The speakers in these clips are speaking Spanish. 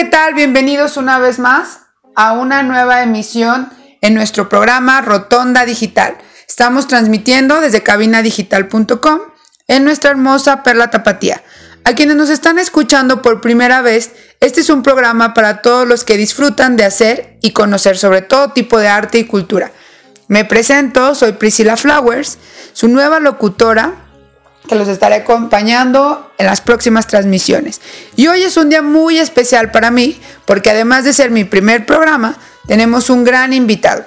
¿Qué tal? Bienvenidos una vez más a una nueva emisión en nuestro programa Rotonda Digital. Estamos transmitiendo desde cabinadigital.com en nuestra hermosa Perla Tapatía. A quienes nos están escuchando por primera vez, este es un programa para todos los que disfrutan de hacer y conocer sobre todo tipo de arte y cultura. Me presento, soy Priscilla Flowers, su nueva locutora, que los estaré acompañando en las próximas transmisiones. Y hoy es un día muy especial para mí, porque además de ser mi primer programa, tenemos un gran invitado.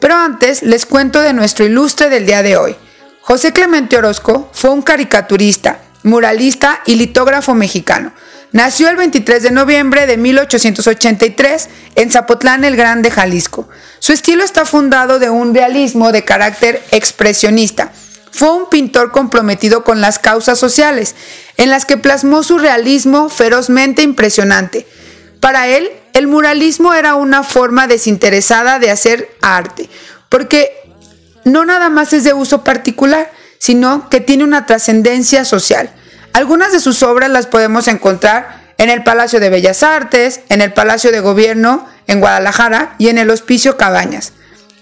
Pero antes les cuento de nuestro ilustre del día de hoy. José Clemente Orozco fue un caricaturista, muralista y litógrafo mexicano. Nació el 23 de noviembre de 1883 en Zapotlán el Grande, Jalisco. Su estilo está fundado de un realismo de carácter expresionista. Fue un pintor comprometido con las causas sociales, en las que plasmó su realismo ferozmente impresionante. Para él, el muralismo era una forma desinteresada de hacer arte, porque no nada más es de uso particular, sino que tiene una trascendencia social. Algunas de sus obras las podemos encontrar en el Palacio de Bellas Artes, en el Palacio de Gobierno en Guadalajara y en el Hospicio Cabañas.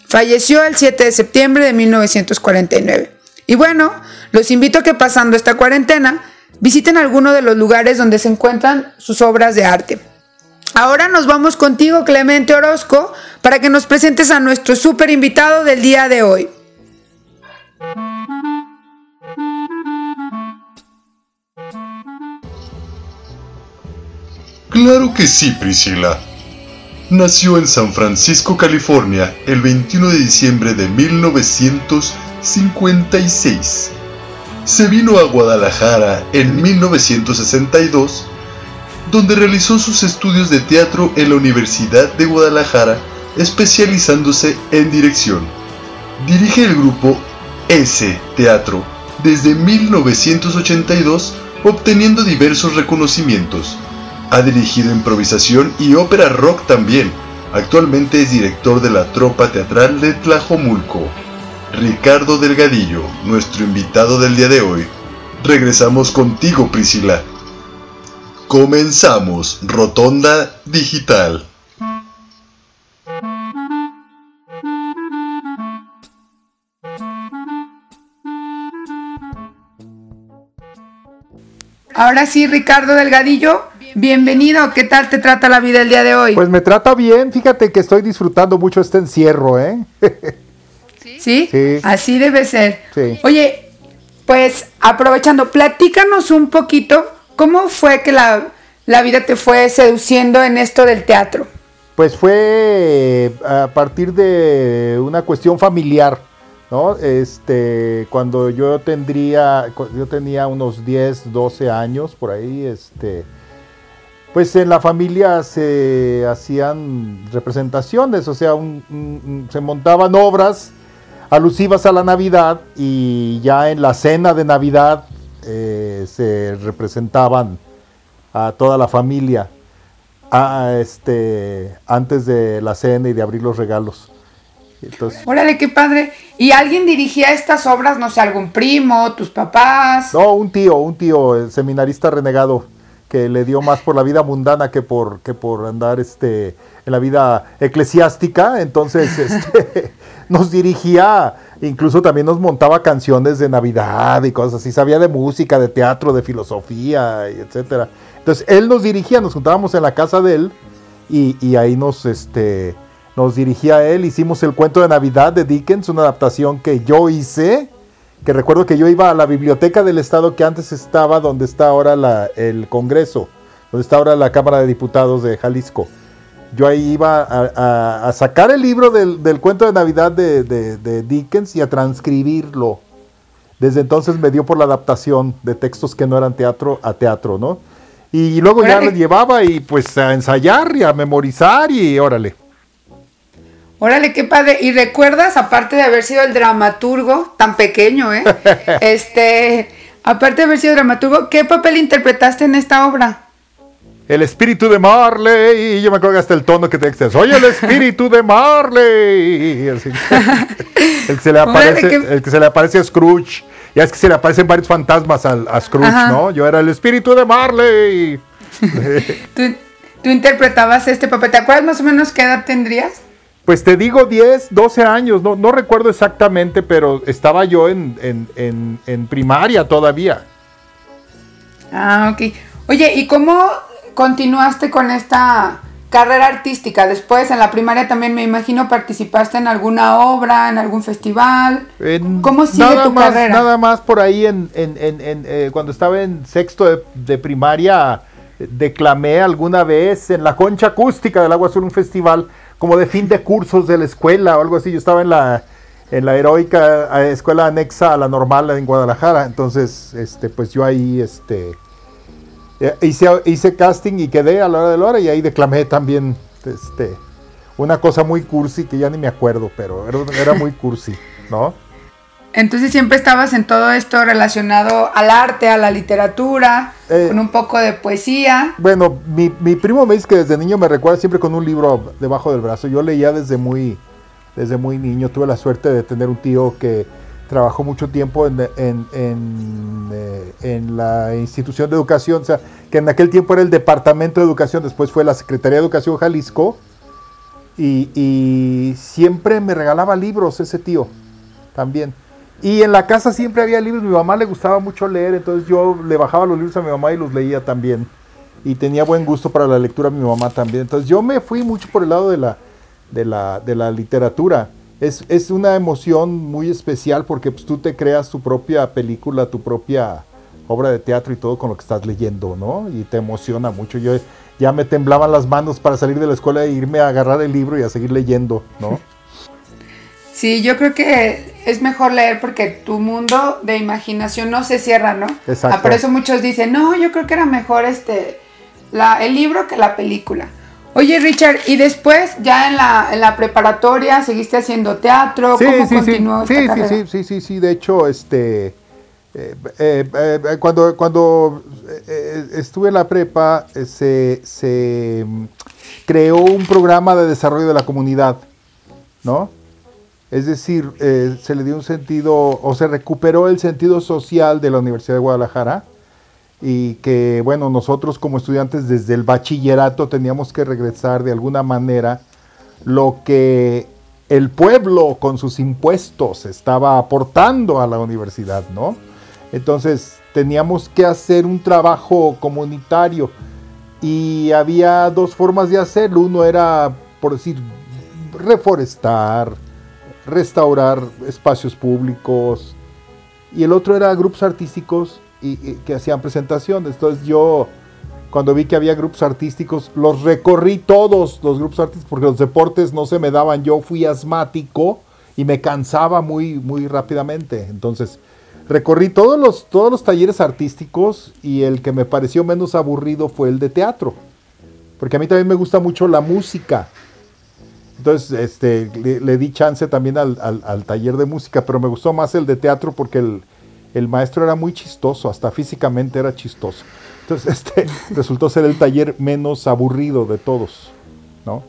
Falleció el 7 de septiembre de 1949. Y bueno, los invito a que pasando esta cuarentena visiten alguno de los lugares donde se encuentran sus obras de arte. Ahora nos vamos contigo, Clemente Orozco, para que nos presentes a nuestro súper invitado del día de hoy. Claro que sí, Priscila. Nació en San Francisco, California, el 21 de diciembre de 1956. Se vino a Guadalajara en 1962, donde realizó sus estudios de teatro en la Universidad de Guadalajara, especializándose en dirección. Dirige el grupo S Teatro desde 1982, obteniendo diversos reconocimientos. Ha dirigido improvisación y ópera rock también. Actualmente es director de la tropa teatral de Tlajomulco. Ricardo Delgadillo, nuestro invitado del día de hoy. Regresamos contigo, Priscila. Comenzamos Rotonda Digital. Ahora sí, Ricardo Delgadillo, bienvenido. ¿Qué tal te trata la vida el día de hoy? Pues me trata bien, fíjate que estoy disfrutando mucho este encierro, ¿eh? ¿Sí? Sí. Así debe ser. Sí. Oye, pues aprovechando, platícanos un poquito cómo fue que la, la vida te fue seduciendo en esto del teatro. Pues fue eh, a partir de una cuestión familiar, ¿no? Este, cuando yo tendría, yo tenía unos 10, 12 años por ahí, este, pues en la familia se hacían representaciones, o sea, un- un- un- se montaban obras alusivas a la Navidad y ya en la cena de Navidad eh, se representaban a toda la familia a, este, antes de la cena y de abrir los regalos. Entonces, Órale, qué padre. ¿Y alguien dirigía estas obras? No sé, algún primo, tus papás. no, un tío, un tío, el seminarista renegado, que le dio más por la vida mundana que por, que por andar este, en la vida eclesiástica, entonces este, nos dirigía Incluso también nos montaba canciones de Navidad y cosas así. Sabía de música, de teatro, de filosofía, etcétera. Entonces él nos dirigía, nos juntábamos en la casa de él y, ahí nos, este, nos dirigía él. Hicimos el cuento de Navidad de Dickens, una adaptación que yo hice. Que recuerdo que yo iba a la biblioteca del estado que antes estaba donde está ahora el Congreso, donde está ahora la Cámara de Diputados de Jalisco yo ahí iba a, sacar el libro del, cuento de Navidad de, Dickens y a transcribirlo. Desde entonces me dio por la adaptación de textos que no eran teatro a teatro, ¿no? Y luego ya lo llevaba y pues a ensayar y a memorizar y órale. Órale, qué padre. ¿Y recuerdas, aparte de haber sido el dramaturgo, tan pequeño, ¿eh? este, aparte de haber sido dramaturgo, ¿qué papel interpretaste en esta obra? El espíritu de Marley. Y yo me acuerdo hasta el tono que te dices, soy el espíritu de Marley. el, que se le aparece, el que se le aparece a Scrooge. Ya es que se le aparecen varios fantasmas a, Scrooge, ¿no? Yo era el espíritu de Marley. ¿Tú, ¿Tú, interpretabas este papel. ¿Te acuerdas más o menos qué edad tendrías? Pues te digo 10, 12 años, no, no recuerdo exactamente, pero estaba yo en, en, en primaria todavía. Ah, ok. Oye, ¿y cómo continuaste con esta carrera artística? Después, en la primaria también me imagino participaste en alguna obra, en algún festival. ¿Cómo sigue nada tu más, carrera? Nada más por ahí, en, en, en, eh, cuando estaba en sexto de, primaria, declamé alguna vez en la concha acústica del Agua Azul, un festival como de fin de cursos de la escuela o algo así. Yo estaba en la en la heroica eh, escuela anexa a la normal en Guadalajara, entonces, este, pues yo ahí, este, hice, hice casting y quedé a la hora de la hora y ahí declamé también este, una cosa muy cursi que ya ni me acuerdo, pero era, muy cursi, ¿no? Entonces siempre estabas en todo esto relacionado al arte, a la literatura, eh, con un poco de poesía. Bueno, mi, mi, primo me dice que desde niño me recuerda siempre con un libro debajo del brazo. Yo leía desde muy, desde muy niño. Tuve la suerte de tener un tío que trabajó mucho tiempo en, en, eh, en, la institución de educación, o sea, que en aquel tiempo era el Departamento de Educación, después fue la Secretaría de Educación Jalisco, y, siempre me regalaba libros ese tío, también. Y en la casa siempre había libros, mi mamá le gustaba mucho leer, entonces yo le bajaba los libros a mi mamá y los leía también. Y tenía buen gusto para la lectura mi mamá también. Entonces yo me fui mucho por el lado de la, de la, de la literatura es, una emoción muy especial porque pues, tú te creas tu propia película, tu propia obra de teatro y todo con lo que estás leyendo, ¿no? Y te emociona mucho. Yo ya me temblaban las manos para salir de la escuela e irme a agarrar el libro y a seguir leyendo, ¿no? Sí, yo creo que es mejor leer porque tu mundo de imaginación no se cierra, ¿no? Exacto. Ah, por eso muchos dicen, no, yo creo que era mejor este la, el libro que la película. Oye, Richard, ¿y después ya en la, en la preparatoria seguiste haciendo teatro? Sí, ¿Cómo sí, continuó sí. Esta sí, sí, sí, sí, sí, de hecho, este, eh, eh, eh, cuando, cuando estuve en la prepa, se, se mm, creó un programa de desarrollo de la comunidad, ¿no? Es decir, se le dio un sentido, o se recuperó el sentido social de la Universidad de Guadalajara, y que bueno, nosotros como estudiantes desde el bachillerato teníamos que regresar de alguna manera lo que el pueblo con sus impuestos estaba aportando a la universidad, ¿no? Entonces teníamos que hacer un trabajo comunitario y había dos formas de hacerlo. Uno era, por decir, reforestar, restaurar espacios públicos y el otro era grupos artísticos y, que hacían presentaciones. Entonces yo, cuando vi que había grupos artísticos, los recorrí todos los grupos artísticos porque los deportes no se me daban. Yo fui asmático y me cansaba muy, muy rápidamente. Entonces recorrí todos los, todos los talleres artísticos y el que me pareció menos aburrido fue el de teatro. Porque a mí también me gusta mucho la música. Entonces, este, le, di chance también al, al, taller de música, pero me gustó más el de teatro porque el, el maestro era muy chistoso, hasta físicamente era chistoso. Entonces, este resultó ser el taller menos aburrido de todos, ¿no?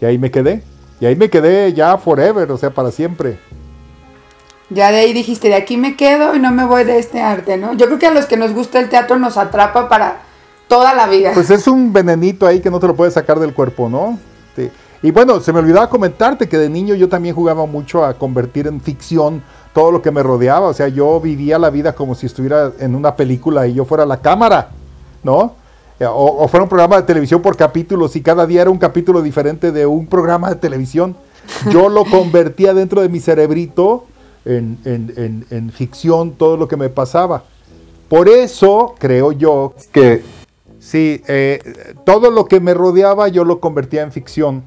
Y ahí me quedé. Y ahí me quedé ya forever, o sea, para siempre. Ya de ahí dijiste, de aquí me quedo y no me voy de este arte, ¿no? Yo creo que a los que nos gusta el teatro nos atrapa para toda la vida. Pues es un venenito ahí que no te lo puedes sacar del cuerpo, ¿no? Y bueno, se me olvidaba comentarte que de niño yo también jugaba mucho a convertir en ficción todo lo que me rodeaba. O sea, yo vivía la vida como si estuviera en una película y yo fuera la cámara, ¿no? O, fuera un programa de televisión por capítulos y cada día era un capítulo diferente de un programa de televisión. Yo lo convertía dentro de mi cerebrito en, en ficción todo lo que me pasaba. Por eso creo yo que sí, eh, todo lo que me rodeaba yo lo convertía en ficción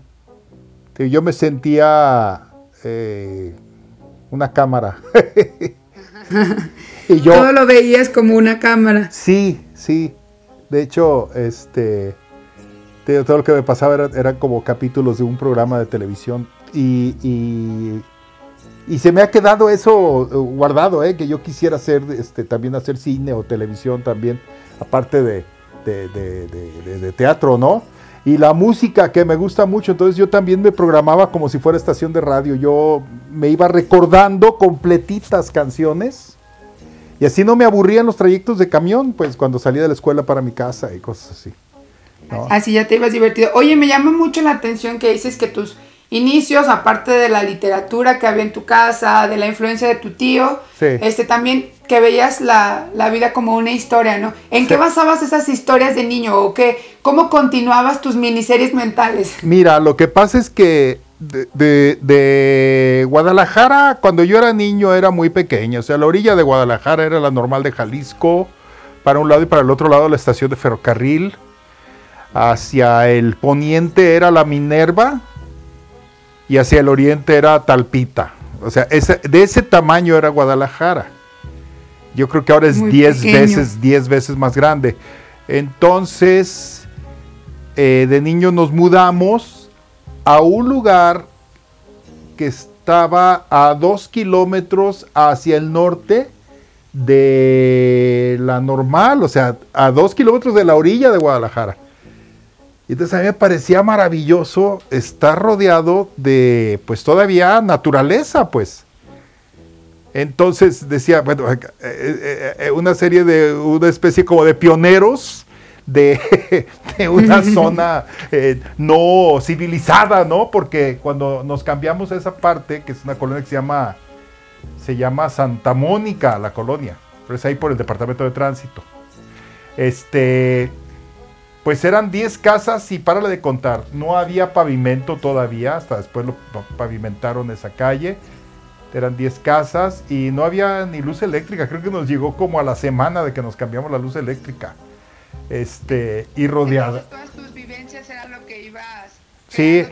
yo me sentía eh, una cámara. y yo, Todo lo veías como una cámara. Sí, sí. De hecho, este, todo lo que me pasaba eran era como capítulos de un programa de televisión. Y, y, se me ha quedado eso eh, guardado, ¿eh? que yo quisiera hacer este, también hacer cine o televisión también, aparte de, de teatro, ¿no? Y la música que me gusta mucho, entonces yo también me programaba como si fuera estación de radio, yo me iba recordando completitas canciones y así no me aburrían los trayectos de camión, pues cuando salía de la escuela para mi casa y cosas así. Así ya te ibas divertido. Oye, me llama mucho la atención que dices que tus inicios, aparte de la literatura que había en tu casa, de la influencia de tu tío, este también que veías la, vida como una historia, ¿no? ¿En qué basabas esas historias de niño o qué, cómo continuabas tus miniseries mentales? Mira, lo que pasa es que de, de, Guadalajara, cuando yo era niño, era muy pequeño. O sea, la orilla de Guadalajara era la normal de Jalisco, para un lado y para el otro lado la estación de ferrocarril. Hacia el poniente era la Minerva, y hacia el oriente era Talpita. O sea, de ese tamaño era Guadalajara. Yo creo que ahora es 10 veces, 10 veces más grande. Entonces, eh, de niño nos mudamos a un lugar que estaba a dos kilómetros hacia el norte de la normal, o sea, a dos kilómetros de la orilla de Guadalajara. Y entonces a mí me parecía maravilloso estar rodeado de, pues todavía naturaleza, pues. Entonces decía, bueno, eh, eh, eh, una serie de, una especie como de pioneros de, una zona no civilizada, ¿no? Porque cuando nos cambiamos a esa parte, que es una colonia que se llama, se llama Santa Mónica, la colonia, pero es ahí por el departamento de tránsito. Este, pues eran 10 casas y párale de contar, no había pavimento todavía, hasta después lo pavimentaron esa calle. Eran 10 casas y no había ni luz eléctrica, creo que nos llegó como a la semana de que nos cambiamos la luz eléctrica. Este, y rodeada. todas tus vivencias eran lo que ibas. Sí.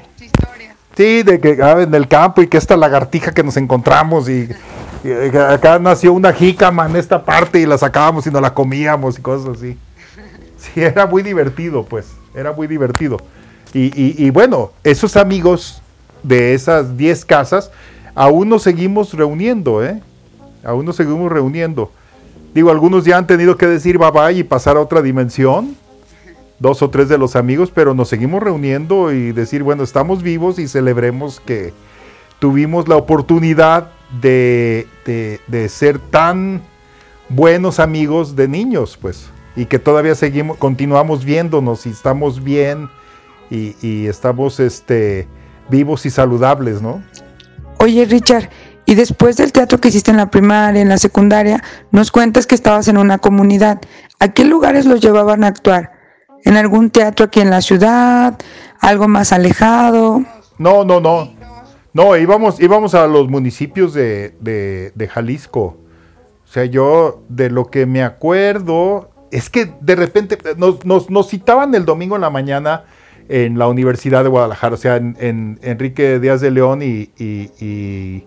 Sí, de que ah, en el campo y que esta lagartija que nos encontramos y, y acá nació una jícama en esta parte y la sacábamos y nos la comíamos y cosas así. Sí, era muy divertido, pues, era muy divertido. Y, bueno, esos amigos de esas 10 casas, aún nos seguimos reuniendo, ¿eh? Aún nos seguimos reuniendo. Digo, algunos ya han tenido que decir bye bye y pasar a otra dimensión, dos o tres de los amigos, pero nos seguimos reuniendo y decir, bueno, estamos vivos y celebremos que tuvimos la oportunidad de, de, de ser tan buenos amigos de niños, pues y que todavía seguimos, continuamos viéndonos y estamos bien y, estamos este, vivos y saludables, ¿no? Oye, Richard, y después del teatro que hiciste en la primaria, en la secundaria, nos cuentas que estabas en una comunidad. ¿A qué lugares los llevaban a actuar? ¿En algún teatro aquí en la ciudad? ¿Algo más alejado? No, no, no. No, íbamos, íbamos a los municipios de, de, de Jalisco. O sea, yo de lo que me acuerdo, es que de repente nos, citaban el domingo en la mañana en la Universidad de Guadalajara, o sea, en, Enrique Díaz de León y,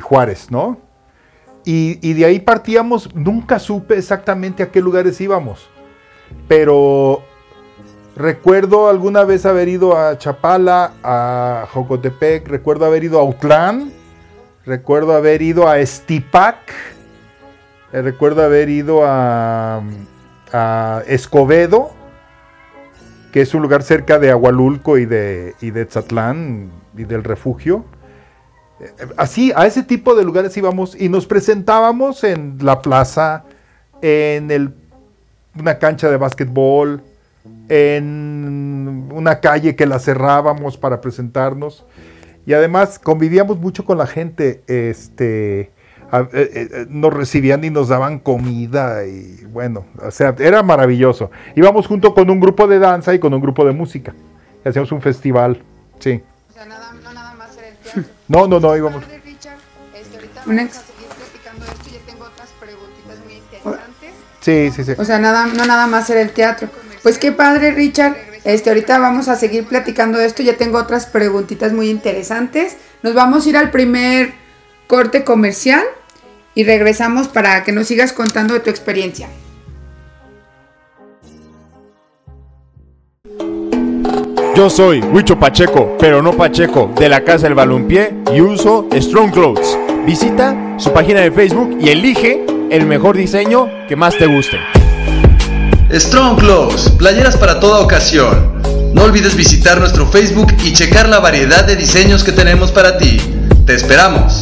Juárez, ¿no? Y, de ahí partíamos, nunca supe exactamente a qué lugares íbamos, pero recuerdo alguna vez haber ido a Chapala, a Jocotepec, recuerdo haber ido a Utlán, recuerdo haber ido a Estipac, eh, recuerdo haber ido a a Escobedo, que es un lugar cerca de Agualulco y de, y y del refugio. Así, a ese tipo de lugares íbamos y nos presentábamos en la plaza, en una cancha de básquetbol, en una calle que la cerrábamos para presentarnos. Y además convivíamos mucho con la gente. Este, eh, eh, nos recibían y nos daban comida y bueno, o sea, era maravilloso. Íbamos junto con un grupo de danza y con un grupo de música. Y hacíamos un festival, sí. O sea, nada, no nada más era el teatro. No, no, no, íbamos. Richard, este, ahorita vamos a seguir platicando esto, ya tengo otras preguntitas muy interesantes. Sí, sí, sí. O sea, nada, no nada más era el teatro. Pues qué padre, Richard. Este, ahorita vamos a seguir platicando de esto. Ya tengo otras preguntitas muy interesantes. Nos vamos a ir al primer corte comercial y regresamos para que nos sigas contando de tu experiencia. Yo soy Huicho Pacheco, pero no Pacheco, de la Casa del Balompié y uso Strong Clothes. Visita su página de Facebook y elige el mejor diseño que más te guste. Strong Clothes, playeras para toda ocasión. No olvides visitar nuestro Facebook y checar la variedad de diseños que tenemos para ti. Te esperamos.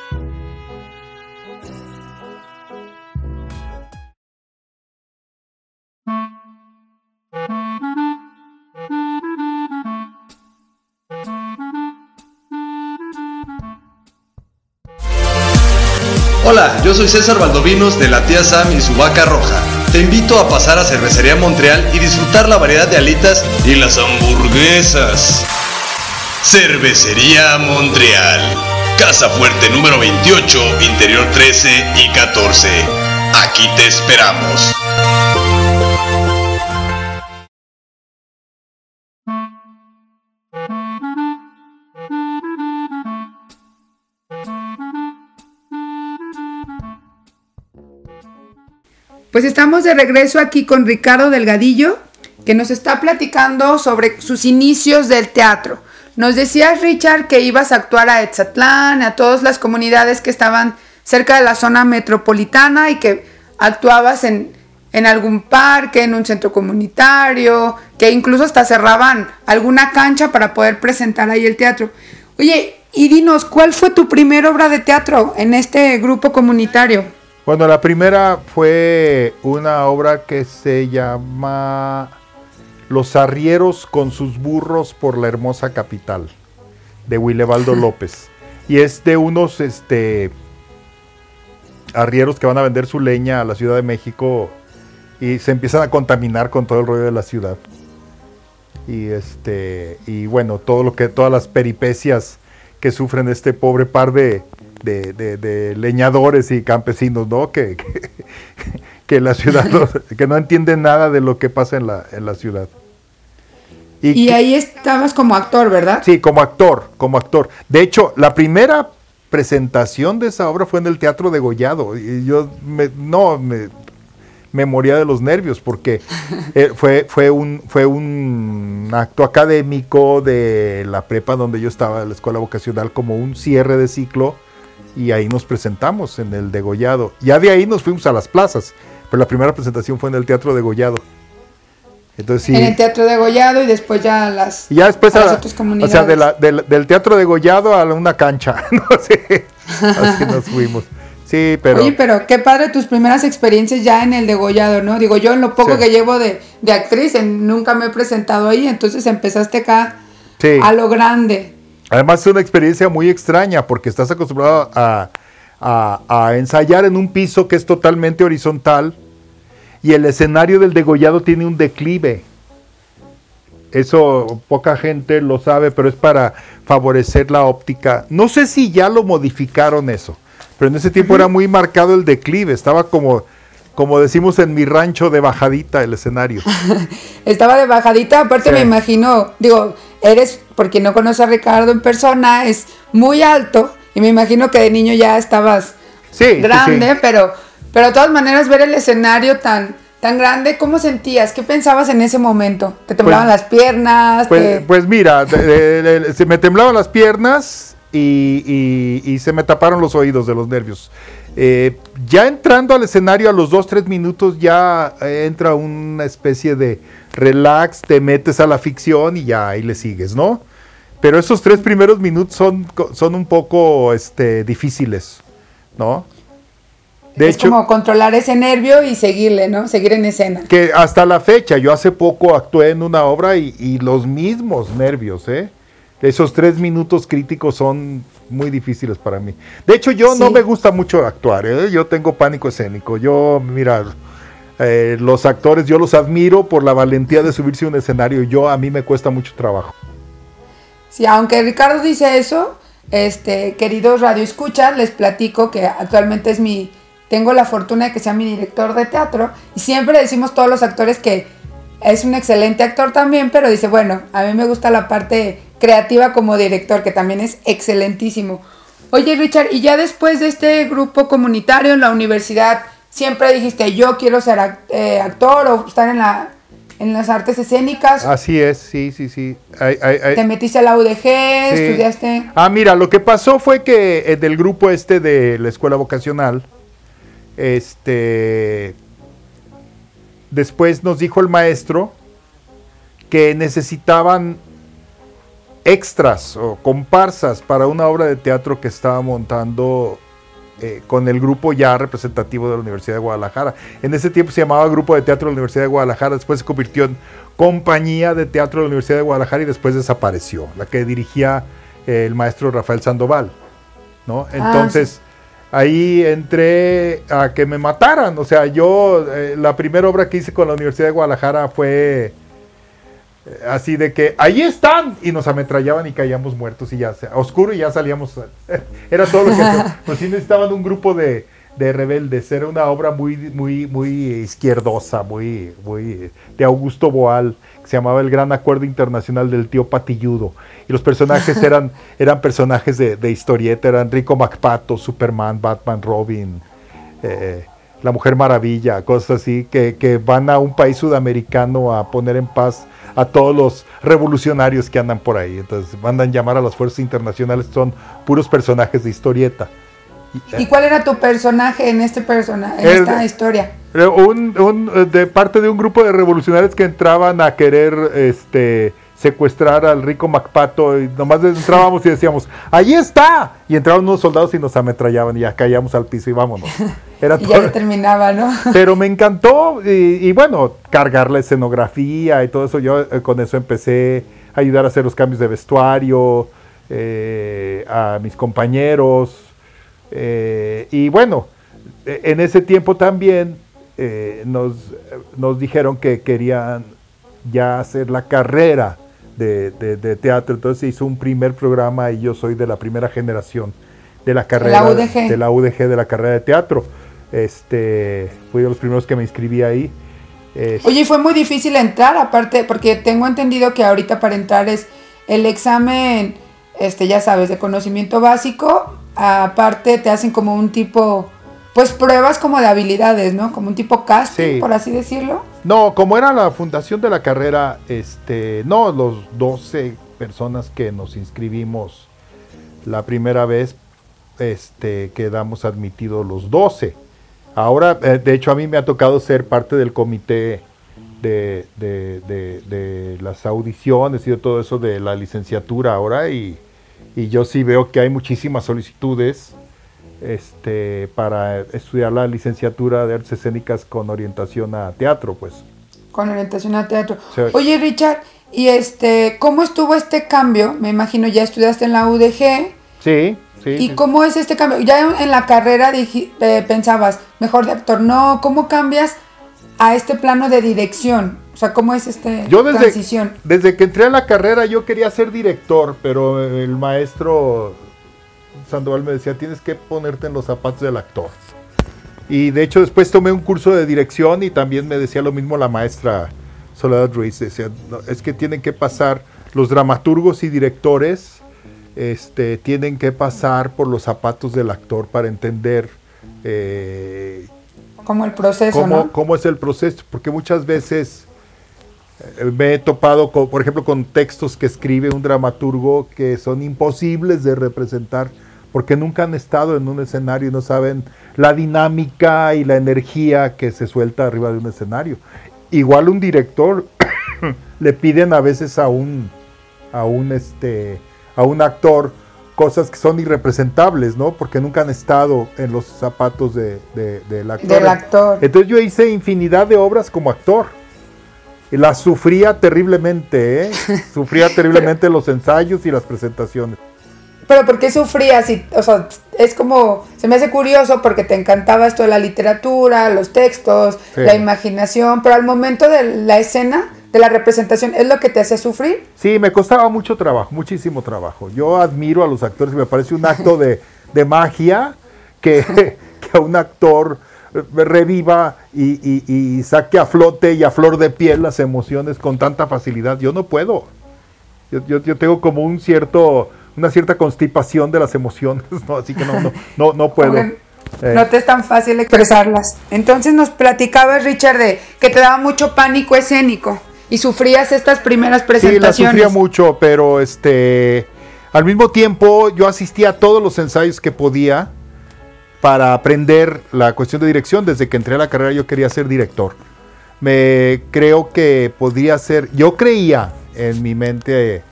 Hola, yo soy César Valdovinos de la tía Sam y su vaca roja. Te invito a pasar a Cervecería Montreal y disfrutar la variedad de alitas y las hamburguesas. Cervecería Montreal. Casa Fuerte número 28, Interior 13 y 14. Aquí te esperamos. Pues estamos de regreso aquí con Ricardo Delgadillo, que nos está platicando sobre sus inicios del teatro. Nos decías, Richard, que ibas a actuar a Etzatlán, a todas las comunidades que estaban cerca de la zona metropolitana y que actuabas en, en algún parque, en un centro comunitario, que incluso hasta cerraban alguna cancha para poder presentar ahí el teatro. Oye, y dinos, ¿cuál fue tu primera obra de teatro en este grupo comunitario? Bueno, la primera fue una obra que se llama Los arrieros con sus burros por la hermosa capital, de Willebaldo López. Y es de unos este, arrieros que van a vender su leña a la Ciudad de México y se empiezan a contaminar con todo el rollo de la ciudad. Y este y bueno, todo lo que todas las peripecias que sufren este pobre par de, de, leñadores y campesinos, ¿no? Que, que, la ciudad, que no entienden nada de lo que pasa en la, en la ciudad. Y, ahí estabas como actor, ¿verdad? Sí, como actor, como actor. De hecho, la primera presentación de esa obra fue en el Teatro de Gollado. Y yo me, no me, me moría de los nervios porque eh, fue, fue, un, fue un acto académico de la prepa donde yo estaba, la escuela vocacional, como un cierre de ciclo y ahí nos presentamos en el degollado. Ya de ahí nos fuimos a las plazas, pero la primera presentación fue en el Teatro degollado. Entonces, sí, en el Teatro degollado y después ya las, y ya después a, otras comunidades. O sea, del Teatro degollado a una cancha, no sé, así nos fuimos. Sí, pero... Oye, pero qué padre tus primeras experiencias ya en el degollado, ¿no? Digo, yo en lo poco que llevo de, de actriz, nunca me he presentado ahí, entonces empezaste acá a lo grande. Además es una experiencia muy extraña porque estás acostumbrado a, ensayar en un piso que es totalmente horizontal y el escenario del degollado tiene un declive. Eso poca gente lo sabe, pero es para favorecer la óptica. No sé si ya lo modificaron eso, pero en ese tiempo era muy marcado el declive, estaba como como decimos en mi rancho de bajadita el escenario. estaba de bajadita, aparte me imagino, digo, eres, porque no conoces a Ricardo en persona, es muy alto y me imagino que de niño ya estabas grande, pero pero de todas maneras ver el escenario tan tan grande, ¿cómo sentías? ¿Qué pensabas en ese momento? ¿Te temblaban pues las piernas? Pues, pues mira, se me temblaban las piernas y, y- y se me taparon los oídos de los nervios. Eh, ya entrando al escenario a los 2-3 minutos ya eh, entra una especie de relax, te metes a la ficción y ya ahí le sigues, ¿no? Pero esos tres primeros minutos son, son un poco este, difíciles, ¿no? De es hecho, como controlar ese nervio y seguirle, ¿no? Seguir en escena. que hasta la fecha, yo hace poco actué en una obra y, y los mismos nervios, ¿eh? Esos tres minutos críticos son muy difíciles para mí. De hecho, yo no me gusta mucho actuar, ¿eh? Yo tengo pánico escénico. Yo, mira, eh, los actores, yo los admiro por la valentía de subirse a un escenario. Yo, a mí me cuesta mucho trabajo. Sí, aunque Ricardo dice eso, este, queridos radioescuchas, les platico que actualmente es mi, tengo la fortuna de que sea mi director de teatro y siempre decimos todos los actores que es un excelente actor también, pero dice, bueno, a mí me gusta la parte creativa como director, que también es excelentísimo. Oye, Richard, y ya después de este grupo comunitario en la universidad, siempre dijiste, yo quiero ser eh, actor o estar en, la, en las artes escénicas. Así es, sí, sí, sí. Ay, ay, ay. Te metiste a la UDG, Sí. estudiaste... Ah, mira, lo que pasó fue que eh, del grupo este de la escuela vocacional, este, después nos dijo el maestro que necesitaban extras o comparsas para una obra de teatro que estaba montando eh, con el grupo ya representativo de la Universidad de Guadalajara. En ese tiempo se llamaba Grupo de Teatro de la Universidad de Guadalajara, después se convirtió en Compañía de Teatro de la Universidad de Guadalajara y después desapareció, la que dirigía eh, el maestro Rafael Sandoval. ¿no? Entonces, ahí entré a que me mataran. O sea, yo, eh, la primera obra que hice con la Universidad de Guadalajara fue así de que ahí están y nos ametrallaban y caíamos muertos y ya, a oscuro y ya salíamos. Era todo lo que. Pues sí necesitaban un grupo de, de rebeldes. Era una obra muy, muy, muy izquierdosa, muy, muy de Augusto Boal, que se llamaba El Gran Acuerdo Internacional del Tío Patilludo. Y los personajes eran, eran personajes de, de historieta, eran Rico MacPato, Superman, Batman, Robin, eh, la Mujer Maravilla, cosas así, que, que van a un país sudamericano a poner en paz a todos los revolucionarios que andan por ahí. Entonces mandan llamar a las fuerzas internacionales, son puros personajes de historieta. Y- ¿Y cuál era tu personaje en este personaje, en El- esta historia? Un, un, de parte de un grupo de revolucionarios que entraban a querer este secuestrar al rico Macpato y nomás entrábamos y decíamos, ¡ahí está! Y entraban unos soldados y nos ametrallaban y ya caíamos al piso y vámonos. Era Y ya todo. terminaba, ¿no? Pero me encantó y, y bueno, cargar la escenografía y todo eso, yo eh, con eso empecé a ayudar a hacer los cambios de vestuario, eh, a mis compañeros. eh, y bueno, eh, en ese tiempo también nos, nos dijeron que querían ya hacer la carrera de, de- de teatro, entonces se hizo un primer programa y yo soy de la primera generación de la carrera UDG. de la UDG de la carrera de teatro. Este, fui de los primeros que me inscribí ahí. Es- Oye, y fue muy difícil entrar, aparte, porque tengo entendido que ahorita para entrar es el examen, este, ya sabes, de conocimiento básico, aparte te hacen como un tipo, pues pruebas como de habilidades, ¿no? Como un tipo casting, Sí. por así decirlo. No, como era la fundación de la carrera, este, no, los 12 personas que nos inscribimos la primera vez, este, quedamos admitidos los 12. Ahora, eh, de hecho, a mí me ha tocado ser parte del comité de, las audiciones y de todo eso de la licenciatura ahora y yo sí veo que hay muchísimas solicitudes este, para estudiar la licenciatura de artes escénicas con orientación a teatro, pues. Con orientación a teatro. Sí. Oye, Richard, y este, ¿cómo estuvo este cambio? Me imagino ya estudiaste en la UDG. Sí, sí. ¿Y sí. cómo es este cambio? Ya en la carrera eh, pensabas, mejor de actor, no, ¿cómo cambias a este plano de dirección? O sea, ¿cómo es este Yo desde, transición? desde que entré a la carrera yo quería ser director, pero el maestro Sandoval me decía, tienes que ponerte en los zapatos del actor. Y de hecho después tomé un curso de dirección y también me decía lo mismo la maestra Soledad Ruiz. Decía, "No, es que tienen que pasar los dramaturgos y directores, este, tienen que pasar por los zapatos del actor para entender eh, Como el proceso, cómo, ¿no? cómo es el proceso, porque muchas veces Eh, Me he topado, con, por ejemplo, con textos que escribe un dramaturgo que son imposibles de representar porque nunca han estado en un escenario y no saben la dinámica y la energía que se suelta arriba de un escenario. Igual un director le piden a veces a un a un este a un actor cosas que son irrepresentables, ¿no? Porque nunca han estado en los zapatos de, de- del actor. Del actor. Entonces yo hice infinidad de obras como actor. Y las sufría terriblemente, ¿eh? Sufría terriblemente los ensayos y las presentaciones. Pero ¿por qué sufrías? Y, o sea, es como, se me hace curioso porque te encantaba esto de la literatura, los textos, Sí. la imaginación, pero al momento de la escena, de la representación, ¿es lo que te hace sufrir? Sí, me costaba mucho trabajo, muchísimo trabajo. Yo admiro a los actores y me parece un acto de, de magia que, que un actor reviva y, y- y saque a flote y a flor de piel las emociones con tanta facilidad. Yo no puedo. Yo, yo- yo tengo como un cierto, una cierta constipación de las emociones, ¿no? así que no, no, no, no puedo. Eh, No te es tan fácil expresarlas. Entonces nos platicabas, Richard, de que te daba mucho pánico escénico y sufrías estas primeras Sí, la presentaciones. sufría mucho, pero este, al mismo tiempo yo asistía a todos los ensayos que podía para aprender la cuestión de dirección. Desde que entré a la carrera yo quería ser director. Me creo que podía ser, yo creía en mi mente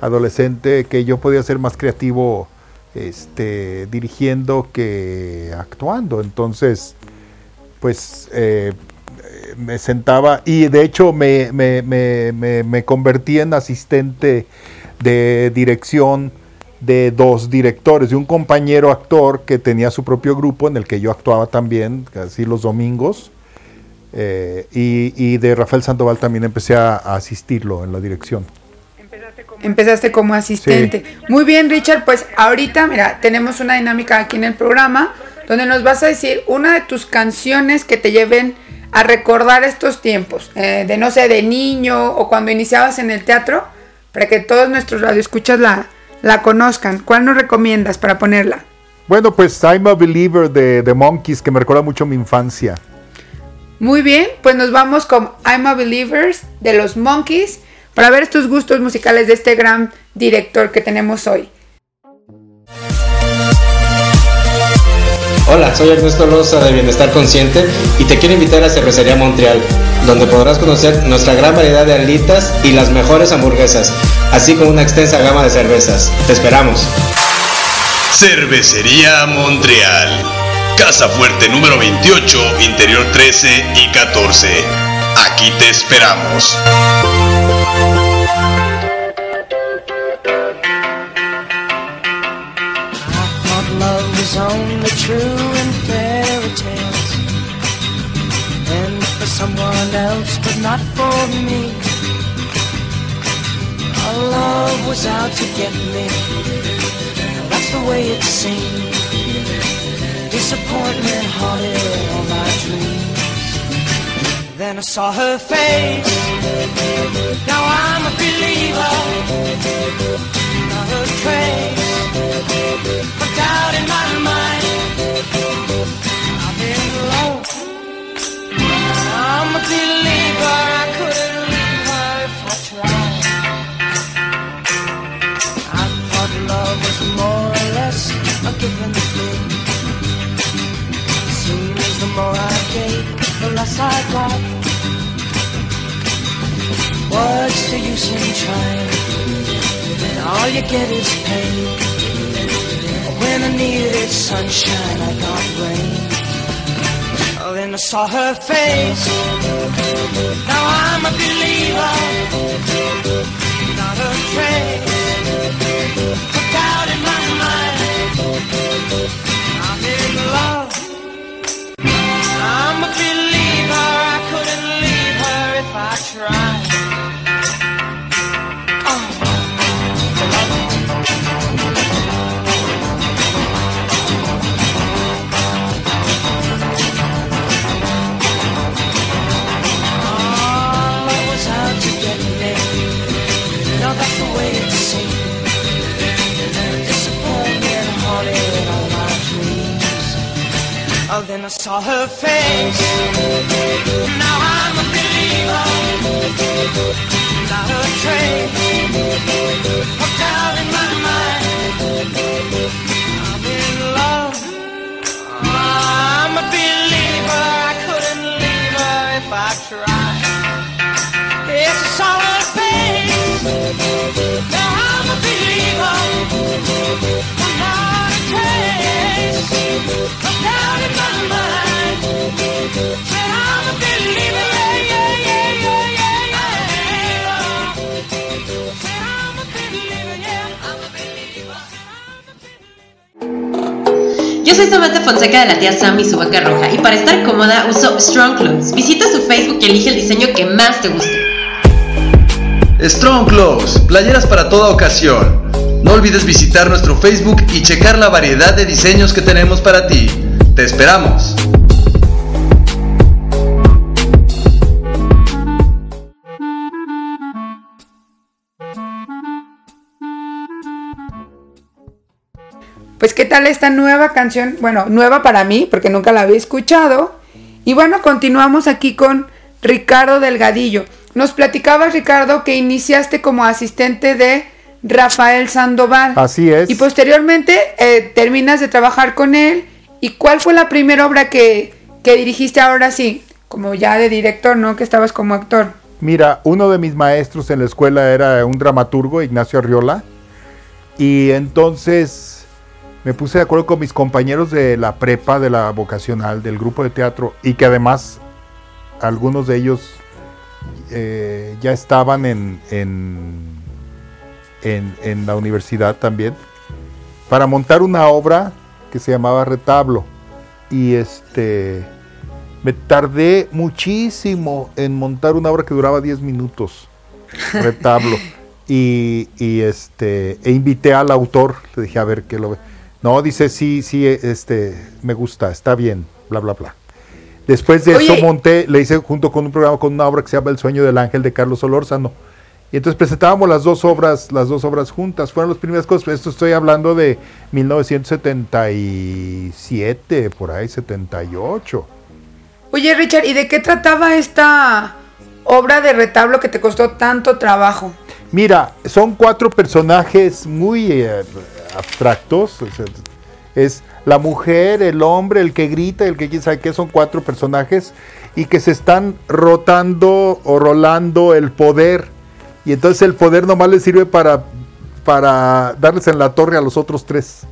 adolescente que yo podía ser más creativo este, dirigiendo que actuando. Entonces, pues eh, me sentaba y de hecho me, me- me- me- convertí en asistente de dirección de dos directores, de un compañero actor que tenía su propio grupo en el que yo actuaba también, casi los domingos, eh, y, de Rafael Sandoval también empecé a asistirlo en la dirección. Empezaste como asistente. Muy bien, Richard. Pues ahorita, mira, tenemos una dinámica aquí en el programa donde nos vas a decir una de tus canciones que te lleven a recordar estos tiempos, eh, de no sé, de niño o cuando iniciabas en el teatro, para que todos nuestros radioescuchas la, la conozcan. ¿Cuál nos recomiendas para ponerla? Bueno, pues I'm a Believer de The Monkeys, que me recuerda mucho mi infancia. Muy bien, pues nos vamos con I'm a Believers de los Monkeys para ver estos gustos musicales de este gran director que tenemos hoy. Hola, soy Ernesto Loza de Bienestar Consciente y te quiero invitar a Cervecería Montreal, donde podrás conocer nuestra gran variedad de alitas y las mejores hamburguesas, así como una extensa gama de cervezas. Te esperamos. Cervecería Montreal. Casa Fuerte número 28, Interior 13 y 14. Aquí te esperamos. Someone else but not for me. Our love was out to get me. That's the way it seemed. Disappointment haunted all my dreams Then I saw her face. Now I'm a believer. Not a trace. But doubt in my What's the use in? And all you get is pain. When I needed sunshine, I got rain. Oh, then I saw her face. Now I'm a believer, not a trace. Put doubt in my mind. I'm in love. I'm a believer. I couldn't leave her if I tried. Then I saw her face. Now I'm a believer. Not a trace of doubt in my mind. I'm in love. I'm a believer. I couldn't leave her if I tried. It's a song of faith. Now I'm a believer. Yo soy Samantha Fonseca de la tía Sam y su vaca roja y para estar cómoda uso Strong Clothes. Visita su Facebook y elige el diseño que más te guste. Strong Clothes, playeras para toda ocasión. No olvides visitar nuestro Facebook y checar la variedad de diseños que tenemos para ti. Te esperamos. Pues qué tal esta nueva canción, bueno, nueva para mí, porque nunca la había escuchado. Y bueno, continuamos aquí con Ricardo Delgadillo. Nos platicabas, Ricardo, que iniciaste como asistente de Rafael Sandoval. Así es. Y posteriormente eh, terminas de trabajar con él. ¿Y cuál fue la primera obra que, que dirigiste ahora sí? Como ya de director, ¿no? Que estabas como actor. Mira, uno de mis maestros en la escuela era un dramaturgo, Ignacio Arriola, y entonces me puse de acuerdo con mis compañeros de la prepa, de la vocacional, del grupo de teatro, y que además algunos de ellos eh, ya estaban en, en, en- en la universidad también, para montar una obra que se llamaba Retablo. Y este me tardé muchísimo en montar una obra que duraba 10 minutos, Retablo. Y, y, este e invité al autor, le dije a ver qué lo ve. No, dice sí, sí, este me gusta, está bien, bla bla bla. Después de Oye. eso monté, le hice junto con un programa con una obra que se llama El sueño del ángel de Carlos Solórzano. Y entonces presentábamos las dos obras, las dos obras juntas. Fueron las primeras cosas. Esto estoy hablando de 1977, por ahí, 78. Oye, Richard, ¿y de qué trataba esta obra de retablo que te costó tanto trabajo? Mira, son cuatro personajes muy eh, abstractos. o sea, es la mujer, el hombre, el que grita, el que quién sabe qué, son cuatro personajes y que se están rotando o rolando el poder. Y entonces el poder nomás les sirve para, para darles en la torre a los otros tres.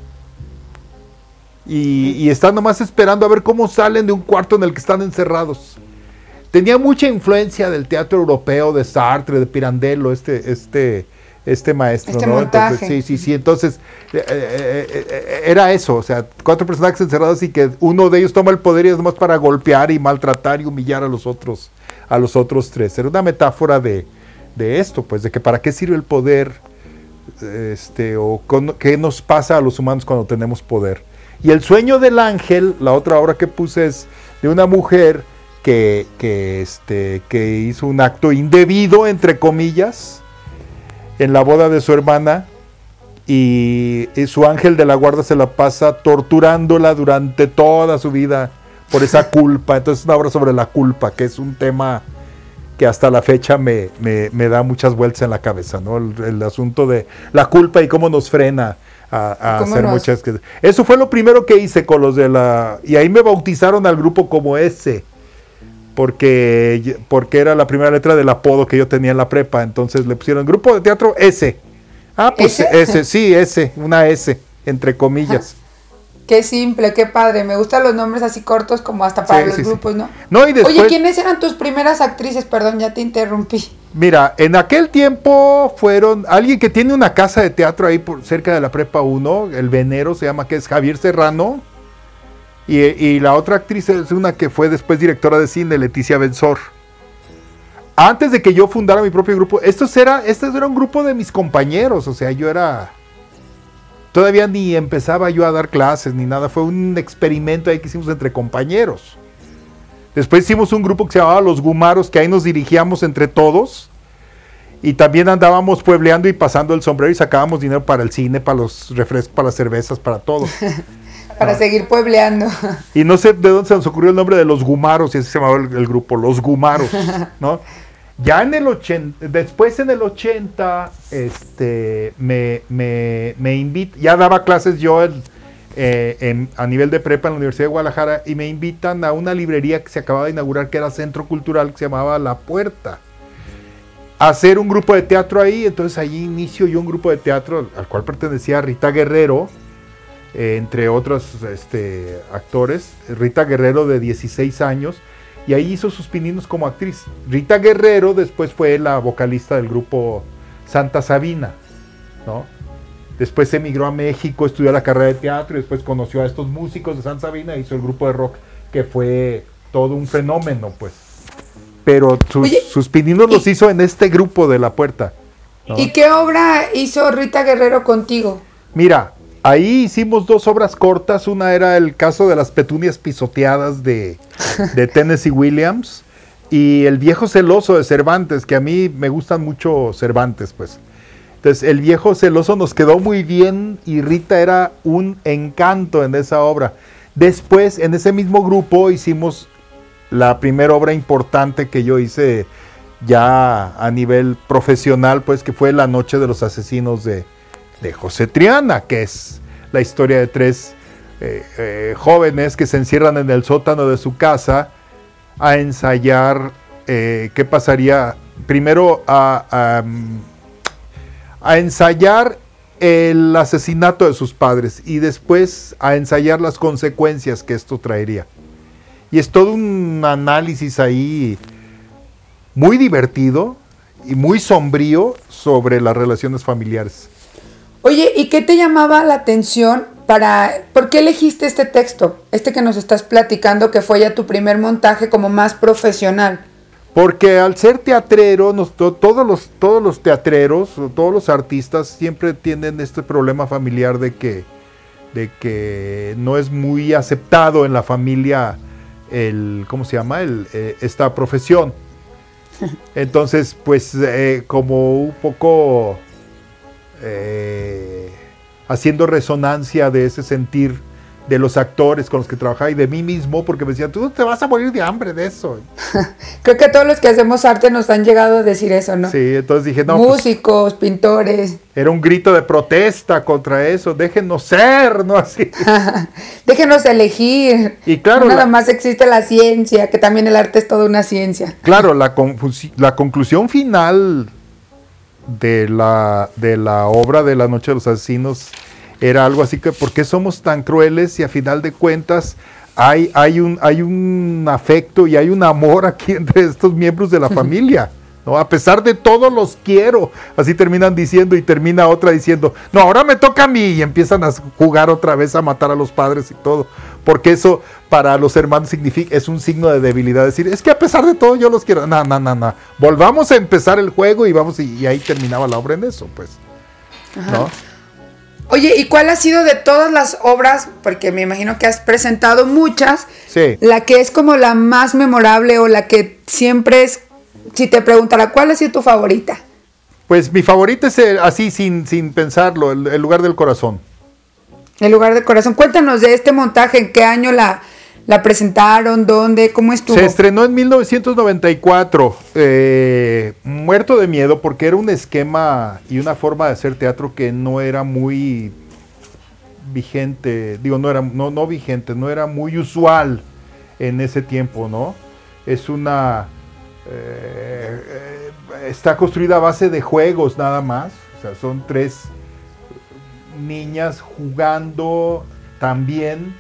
Y, y están nomás esperando a ver cómo salen de un cuarto en el que están encerrados. Tenía mucha influencia del teatro europeo, de Sartre, de Pirandello, este, este, este maestro. Este ¿no? Entonces, sí, sí, sí. Entonces, eh, eh, eh, eh, era eso, o sea, cuatro personajes encerrados y que uno de ellos toma el poder y es nomás para golpear y maltratar y humillar a los otros, a los otros tres. Era una metáfora de, de esto, pues, de que para qué sirve el poder, este, o con- qué nos pasa a los humanos cuando tenemos poder. Y el sueño del ángel, la otra obra que puse es de una mujer que, que, este, que hizo un acto indebido, entre comillas, en la boda de su hermana. Y, y su ángel de la guarda se la pasa torturándola durante toda su vida por esa culpa. Entonces es una obra sobre la culpa, que es un tema que hasta la fecha me, me- me da muchas vueltas en la cabeza, ¿no? El, el asunto de la culpa y cómo nos frena a, a ¿Cómo hacer muchas cosas. Eso fue lo primero que hice con los de la... Y ahí me bautizaron al grupo como ese, porque, porque era la primera letra del apodo que yo tenía en la prepa, entonces le pusieron grupo de teatro S. Ah, pues ¿Ese? S, sí, S, una S, entre comillas. Qué simple, qué padre. Me gustan los nombres así cortos como hasta para Sí, los sí, sí. grupos, ¿no? No, y después... Oye, ¿quiénes eran tus primeras actrices? Perdón, ya te interrumpí. Mira, en aquel tiempo fueron alguien que tiene una casa de teatro ahí por cerca de la Prepa 1, el Venero se llama, que es Javier Serrano. Y, y la otra actriz es una que fue después directora de cine, Leticia Benzor. Antes de que yo fundara mi propio grupo, estos era, este era un grupo de mis compañeros, o sea, yo era... Todavía ni empezaba yo a dar clases ni nada, fue un experimento ahí que hicimos entre compañeros. Después hicimos un grupo que se llamaba Los Gumaros, que ahí nos dirigíamos entre todos. Y también andábamos puebleando y pasando el sombrero y sacábamos dinero para el cine, para los refrescos, para las cervezas, para todo. Para Ah. seguir puebleando. Y no sé de dónde se nos ocurrió el nombre de Los Gumaros, y así se llamaba el, el grupo, Los Gumaros, ¿no? Ya en el 80, después en el 80, este, me, me, me invita, ya daba clases yo en- eh, en- a nivel de prepa en la Universidad de Guadalajara y me invitan a una librería que se acababa de inaugurar que era Centro Cultural que se llamaba La Puerta. A hacer un grupo de teatro ahí, entonces ahí inicio yo un grupo de teatro al cual pertenecía Rita Guerrero, eh, entre otros este, actores, Rita Guerrero de 16 años, y ahí hizo sus pininos como actriz. Rita Guerrero después fue la vocalista del grupo Santa Sabina, ¿no? Después emigró a México, estudió la carrera de teatro y después conoció a estos músicos de Santa Sabina, hizo el grupo de rock que fue todo un fenómeno, pues. Pero sus, Oye, sus pininos los hizo en este grupo de La Puerta. ¿no? ¿Y qué obra hizo Rita Guerrero contigo? Mira, ahí hicimos dos obras cortas. Una era el caso de las petunias pisoteadas de, de Tennessee Williams y El viejo celoso de Cervantes, que a mí me gustan mucho Cervantes, pues. Entonces, El viejo celoso nos quedó muy bien y Rita era un encanto en esa obra. Después, en ese mismo grupo, hicimos la primera obra importante que yo hice ya a nivel profesional, pues que fue La Noche de los Asesinos de, de José Triana, que es la historia de tres eh, eh, jóvenes que se encierran en el sótano de su casa a ensayar eh, qué pasaría, primero a, a, a ensayar el asesinato de sus padres y después a ensayar las consecuencias que esto traería. Y es todo un análisis ahí muy divertido y muy sombrío sobre las relaciones familiares. Oye, ¿y qué te llamaba la atención para... ¿Por qué elegiste este texto? Este que nos estás platicando que fue ya tu primer montaje como más profesional. Porque al ser teatrero, nos- todos, los, todos los teatreros, todos los artistas siempre tienen este problema familiar de que, de que no es muy aceptado en la familia el, ¿cómo se llama? El, eh, esta profesión. Entonces, pues eh, como un poco eh, haciendo resonancia de ese sentir de los actores con los que trabajaba y de mí mismo, porque me decían, tú te vas a morir de hambre de eso. Creo que todos los que hacemos arte nos han llegado a decir eso, ¿no? Sí, entonces dije, no, pues, Músicos, pintores. era un grito de protesta contra eso, déjenos ser, ¿no? Así. Déjenos elegir. Y claro, No nada la- más existe la ciencia, que también el arte es toda una ciencia. Claro, la, la conclusión final de la, de la obra de La Noche de los Asesinos era algo así que, ¿por qué somos tan crueles y a final de cuentas hay, hay, un, hay un afecto y hay un amor aquí entre estos miembros de la familia? ¿No? A pesar de todo los quiero, así terminan diciendo y termina otra diciendo, no, ahora me toca a mí y empiezan a jugar otra vez a matar a los padres y todo, porque eso para los hermanos significa, es un signo de debilidad, decir, es que a pesar de todo yo los quiero, no, no, no, no, volvamos a empezar el juego y vamos, y, y ahí terminaba la obra en eso, pues, ¿no? Oye, ¿y cuál ha sido de todas las obras, porque me imagino que has presentado muchas, Sí. la que es como la más memorable o la que siempre es, si te preguntara, ¿cuál ha sido tu favorita? Pues mi favorito es el- así, sin, sin pensarlo, el, el lugar del corazón. El lugar de corazón. Cuéntanos de este montaje, en qué año la, la presentaron, dónde, cómo estuvo. Se estrenó en 1994, eh, muerto de miedo porque era un esquema y una forma de hacer teatro que no era muy vigente, digo, no era no, no vigente, no era muy usual en ese tiempo, ¿no? Es una... eh, está construida a base de juegos nada más, o sea, son tres niñas jugando también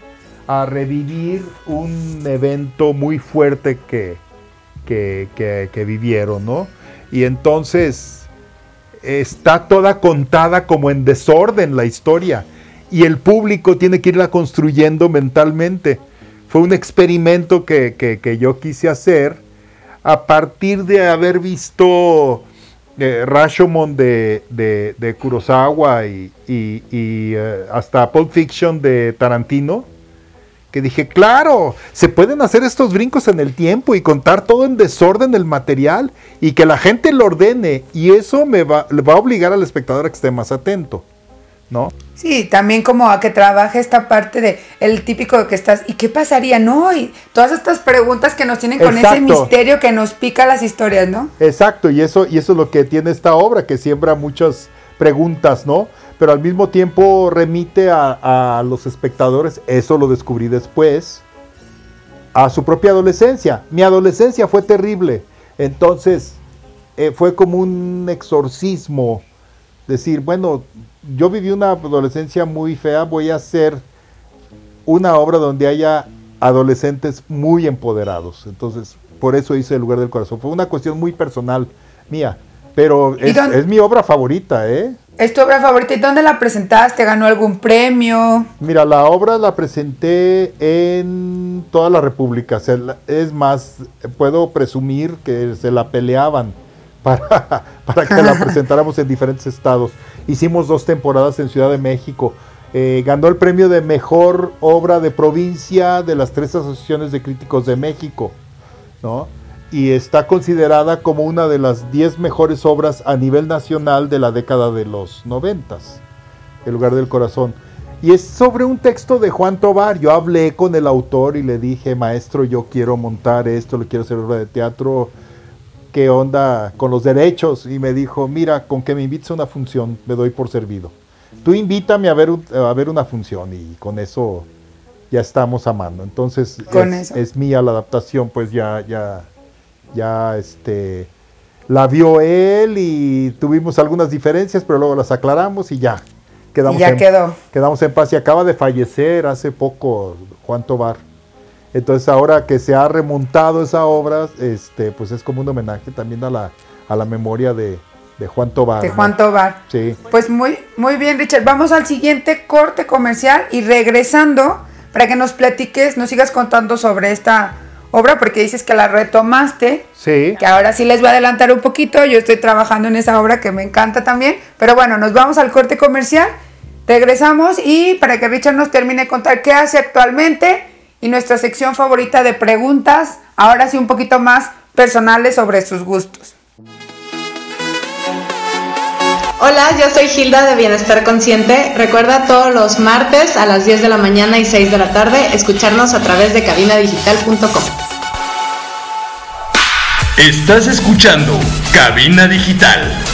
a revivir un evento muy fuerte que, que, vivieron, ¿no? Y entonces está toda contada como en desorden la historia y el público tiene que irla construyendo mentalmente. Fue un experimento que- que yo quise hacer a partir de haber visto eh, Rashomon de, de, de Kurosawa y, y- y, eh, hasta Pulp Fiction de Tarantino, que dije, claro, se pueden hacer estos brincos en el tiempo y contar todo en desorden el material y que la gente lo ordene y eso me va, va a obligar al espectador a que esté más atento. ¿No? Sí, también como a que trabaje esta parte de el típico de que estás, ¿y qué pasaría? No, y todas estas preguntas que nos tienen con ese misterio que nos pica las historias, ¿no? Exacto, y eso, y eso es lo que tiene esta obra, que siembra muchas preguntas, ¿no? Pero al mismo tiempo remite a, a los espectadores, eso lo descubrí después, a su propia adolescencia. Mi adolescencia fue terrible, entonces eh, fue como un exorcismo, decir, bueno, yo viví una adolescencia muy fea, voy a hacer una obra donde haya adolescentes muy empoderados. Entonces, por eso hice El lugar del corazón. Fue una cuestión muy personal mía, pero ¿Y es, dónde- es mi obra favorita, ¿eh? ¿Es tu obra favorita? ¿Y dónde la presentaste? ¿Ganó algún premio? Mira, la obra la presenté en toda la República. Es más, puedo presumir que se la peleaban para, para que la presentáramos en diferentes estados. Hicimos dos temporadas en Ciudad de México. Eh, ganó el premio de mejor obra de provincia de las tres asociaciones de críticos de México. ¿no? Y está considerada como una de las 10 mejores obras a nivel nacional de la década de los noventas, El lugar del corazón. Y es sobre un texto de Juan Tobar. Yo hablé con el autor y le dije, maestro, yo quiero montar esto, le quiero hacer obra de teatro. ¿Qué onda con los derechos? Y me dijo, mira, con que me invites a una función, me doy por servido. Tú invítame a ver, un- a ver una función y con eso ya estamos a mano. Entonces es, mía la adaptación, pues ya, ya, ya este la vio él y tuvimos algunas diferencias, pero luego las aclaramos y ya. Quedamos Y ya en, quedó. quedamos en paz y acaba de fallecer hace poco Juan Tobar. Entonces ahora que se ha remontado esa obra, este, pues es como un homenaje también a la, a la memoria de, de Juan Tobar. De ¿no? Juan Tobar. Sí. Pues muy, muy bien, Richard. Vamos al siguiente corte comercial y regresando para que nos platiques, nos sigas contando sobre esta obra, porque dices que la retomaste, Sí. que ahora sí les voy a adelantar un poquito. Yo estoy trabajando en esa obra que me encanta también. Pero bueno, nos vamos al corte comercial, regresamos y para que Richard nos termine de contar qué hace actualmente y nuestra sección favorita de preguntas, ahora sí un poquito más personales sobre sus gustos. Hola, yo soy Hilda de Bienestar Consciente. Recuerda todos los martes a las 10 de la mañana y 6 de la tarde escucharnos a través de cabinadigital.com. Estás escuchando Cabina Digital.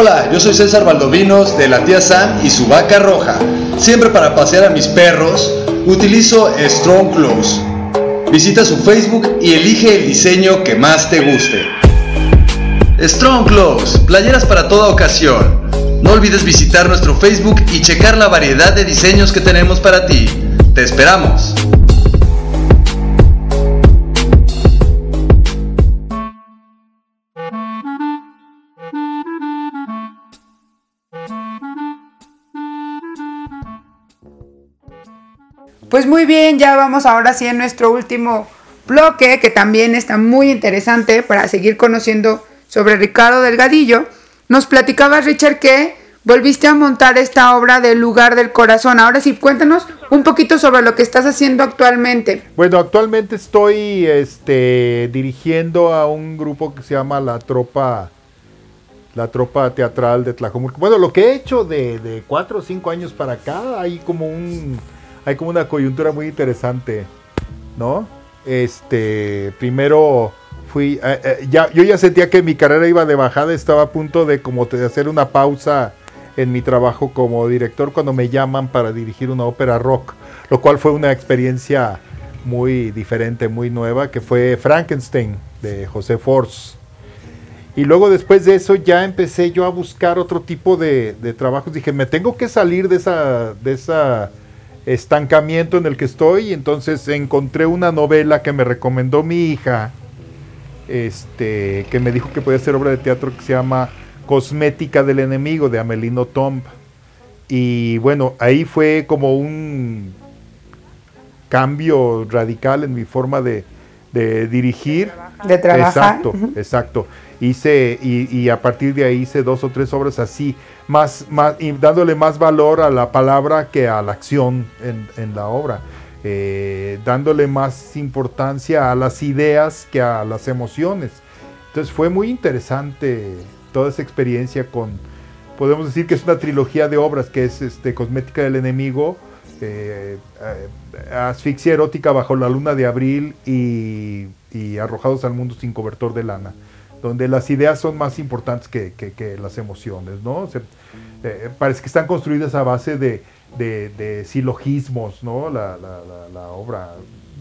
Hola, yo soy César Valdovinos de la tía Sam y su vaca roja. Siempre para pasear a mis perros, utilizo Strong Clothes. Visita su Facebook y elige el diseño que más te guste. Strong Clothes, playeras para toda ocasión. No olvides visitar nuestro Facebook y checar la variedad de diseños que tenemos para ti. Te esperamos. Pues muy bien, ya vamos ahora sí en nuestro último bloque, que también está muy interesante para seguir conociendo sobre Ricardo Delgadillo. Nos platicaba Richard que volviste a montar esta obra del lugar del corazón. Ahora sí, cuéntanos un poquito sobre lo que estás haciendo actualmente. Bueno, actualmente estoy este, dirigiendo a un grupo que se llama La Tropa la tropa teatral de Tlajomulco. Bueno, lo que he hecho de, de cuatro o cinco años para acá, hay como un hay como una coyuntura muy interesante, ¿no? Este, primero fui, eh, eh, ya, yo ya sentía que mi carrera iba de bajada, estaba a punto de como de hacer una pausa en mi trabajo como director cuando me llaman para dirigir una ópera rock, lo cual fue una experiencia muy diferente, muy nueva, que fue Frankenstein de José Force. Y luego después de eso ya empecé yo a buscar otro tipo de, de trabajos. Dije, me tengo que salir de esa, de esa estancamiento en el que estoy. Y entonces encontré una novela que me recomendó mi hija este, que me dijo que podía hacer obra de teatro que se llama Cosmética del Enemigo de Amelino Tomb. Y bueno, ahí fue como un cambio radical en mi forma de dirigir. De trabajar. Exacto, exacto. Hice, y, y a partir de ahí hice dos o tres obras así, más, más, y dándole más valor a la palabra que a la acción en, en la obra. Eh, dándole más importancia a las ideas que a las emociones. Entonces fue muy interesante toda esa experiencia con, podemos decir que es una trilogía de obras, que es este, Cosmética del Enemigo, eh, eh, Asfixia Erótica bajo la luna de abril y, y Arrojados al mundo sin cobertor de lana, donde las ideas son más importantes que, que- las emociones, ¿no? Eh, parece que están construidas a base de, de- silogismos, ¿no? La, la- la- la obra,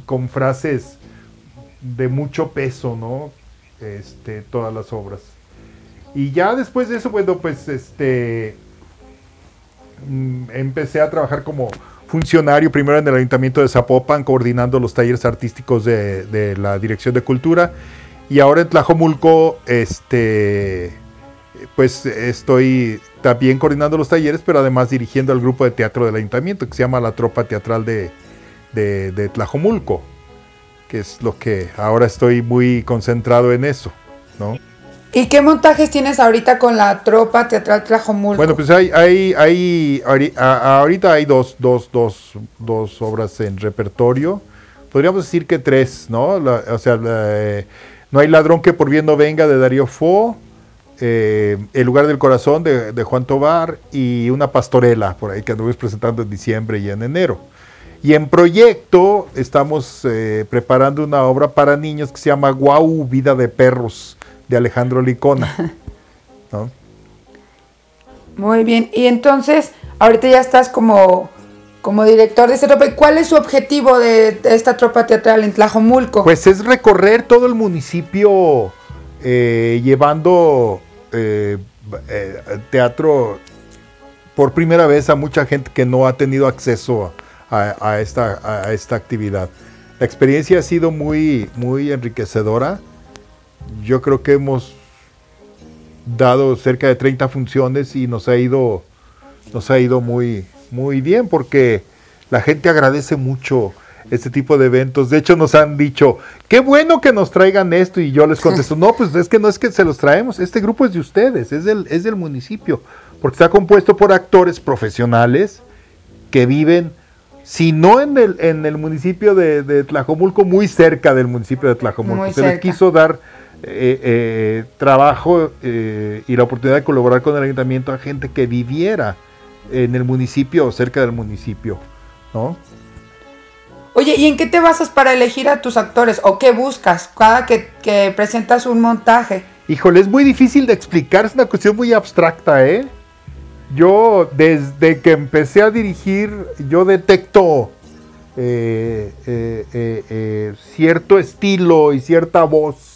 con frases de mucho peso, ¿no? Este, todas las obras. Y ya después de eso, bueno, pues este mm, empecé a trabajar como funcionario primero en el Ayuntamiento de Zapopan, coordinando los talleres artísticos de, la Dirección de Cultura. Y ahora en Tlajomulco, este, pues estoy también coordinando los talleres, pero además dirigiendo el grupo de teatro del Ayuntamiento, que se llama la Tropa Teatral de, de, de Tlajomulco, que es lo que ahora estoy muy concentrado en eso, ¿no? ¿Y qué montajes tienes ahorita con la tropa teatral Tlajomulco? Bueno, pues hay, hay, hay ahorita hay dos, dos, dos, dos obras en repertorio. Podríamos decir que tres, ¿no? La- o sea, la, eh, No hay ladrón que por bien no venga de Darío Fo, eh, El lugar del corazón de, de Juan Tobar y una pastorela por ahí que anduvimos presentando en diciembre y en enero. Y en proyecto estamos eh, preparando una obra para niños que se llama Guau, Vida de Perros, de Alejandro Licona. ¿no? Muy bien. Y entonces, ahorita ya estás como, como director de esta tropa. ¿Y cuál es su objetivo de, de esta tropa teatral en Tlajomulco? Pues es recorrer todo el municipio eh, llevando eh, eh, teatro por primera vez a mucha gente que no ha tenido acceso a, a esta, a esta actividad. La experiencia ha sido muy, muy enriquecedora. Yo creo que hemos dado cerca de 30 funciones y nos ha ido, nos ha ido muy, muy bien porque la gente agradece mucho este tipo de eventos. De hecho, nos han dicho, qué bueno que nos traigan esto. Y yo les contesto, no, pues es que no es que se los traemos. Este grupo es de ustedes, es del, es del municipio. Porque está compuesto por actores profesionales que viven, si no en el, en el municipio de, de Tlajomulco, muy cerca del municipio de Tlajomulco. Muy se les quiso dar eh, eh, trabajo eh, y la oportunidad de colaborar con el ayuntamiento a gente que viviera en el municipio o cerca del municipio. ¿no? Oye, ¿y en qué te basas para elegir a tus actores? ¿O qué buscas cada que, que presentas un montaje? Híjole, es muy difícil de explicar, es una cuestión muy abstracta, ¿eh? Yo, desde que empecé a dirigir, yo detecto cierto estilo y cierta voz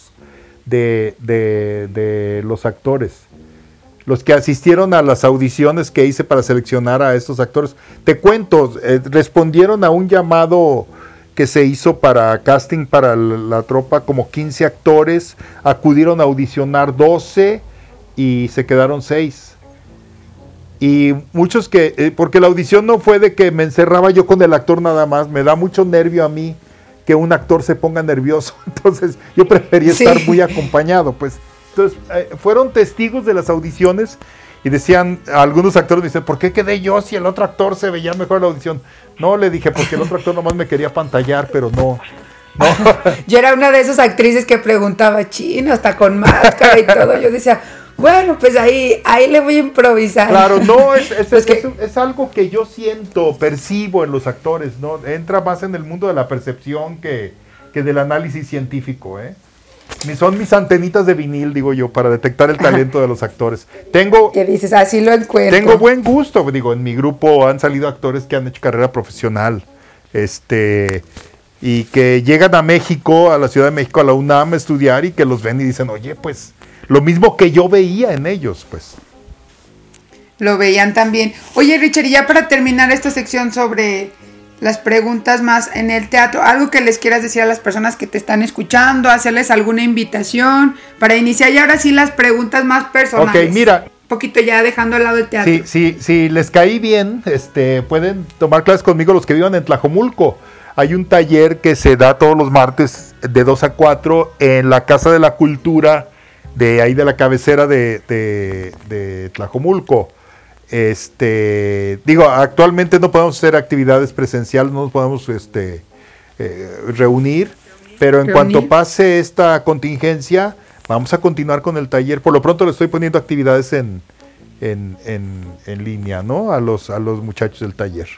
de, de- de los actores. Los que asistieron a las audiciones que hice para seleccionar a estos actores. Te cuento, eh, respondieron a un llamado que se hizo para casting para la, tropa, como 15 actores, acudieron a audicionar 12 y se quedaron 6. Y muchos que, eh, porque la audición no fue de que me encerraba yo con el actor nada más, me da mucho nervio a mí que un actor se ponga nervioso, entonces yo prefería Sí. estar muy acompañado, pues. Entonces, eh, fueron testigos de las audiciones y decían, algunos actores me dicen, ¿por qué quedé yo si el otro actor se veía mejor en la audición? No, le dije, porque el otro actor nomás me quería pantallar, pero no. No, Yo era una de esas actrices que preguntaba chino, hasta con máscara y todo. Yo decía, bueno, pues ahí, ahí le voy a improvisar. Claro, no, es, es- Pues que- es- es algo que yo siento, percibo en los actores, ¿no? Entra más en el mundo de la percepción que, que del análisis científico, ¿eh? Son mis antenitas de vinil, digo yo, para detectar el talento de los actores. Tengo, Que dices, así lo encuentro. tengo buen gusto, digo, en mi grupo han salido actores que han hecho carrera profesional, este, y que llegan a México, a la Ciudad de México, a la UNAM a estudiar y que los ven y dicen, oye, pues, lo mismo que yo veía en ellos, pues. Lo veían también. Oye, Richard, y ya para terminar esta sección sobre las preguntas más en el teatro. Algo que les quieras decir a las personas que te están escuchando, hacerles alguna invitación para iniciar y ahora sí las preguntas más personales. Ok, mira, Un poquito ya dejando al lado el teatro. Si, si, si les caí bien, este, pueden tomar clases conmigo los que vivan en Tlajomulco. Hay un taller que se da todos los martes de 2 a 4 en la Casa de la Cultura de ahí de la cabecera de, de, de Tlajomulco. Este, digo, actualmente no podemos hacer actividades presenciales, no nos podemos este, eh, reunir, pero en Reunir. cuanto pase esta contingencia, vamos a continuar con el taller. Por lo pronto le estoy poniendo actividades en, en, en, en línea, ¿no? A los, a los muchachos del taller.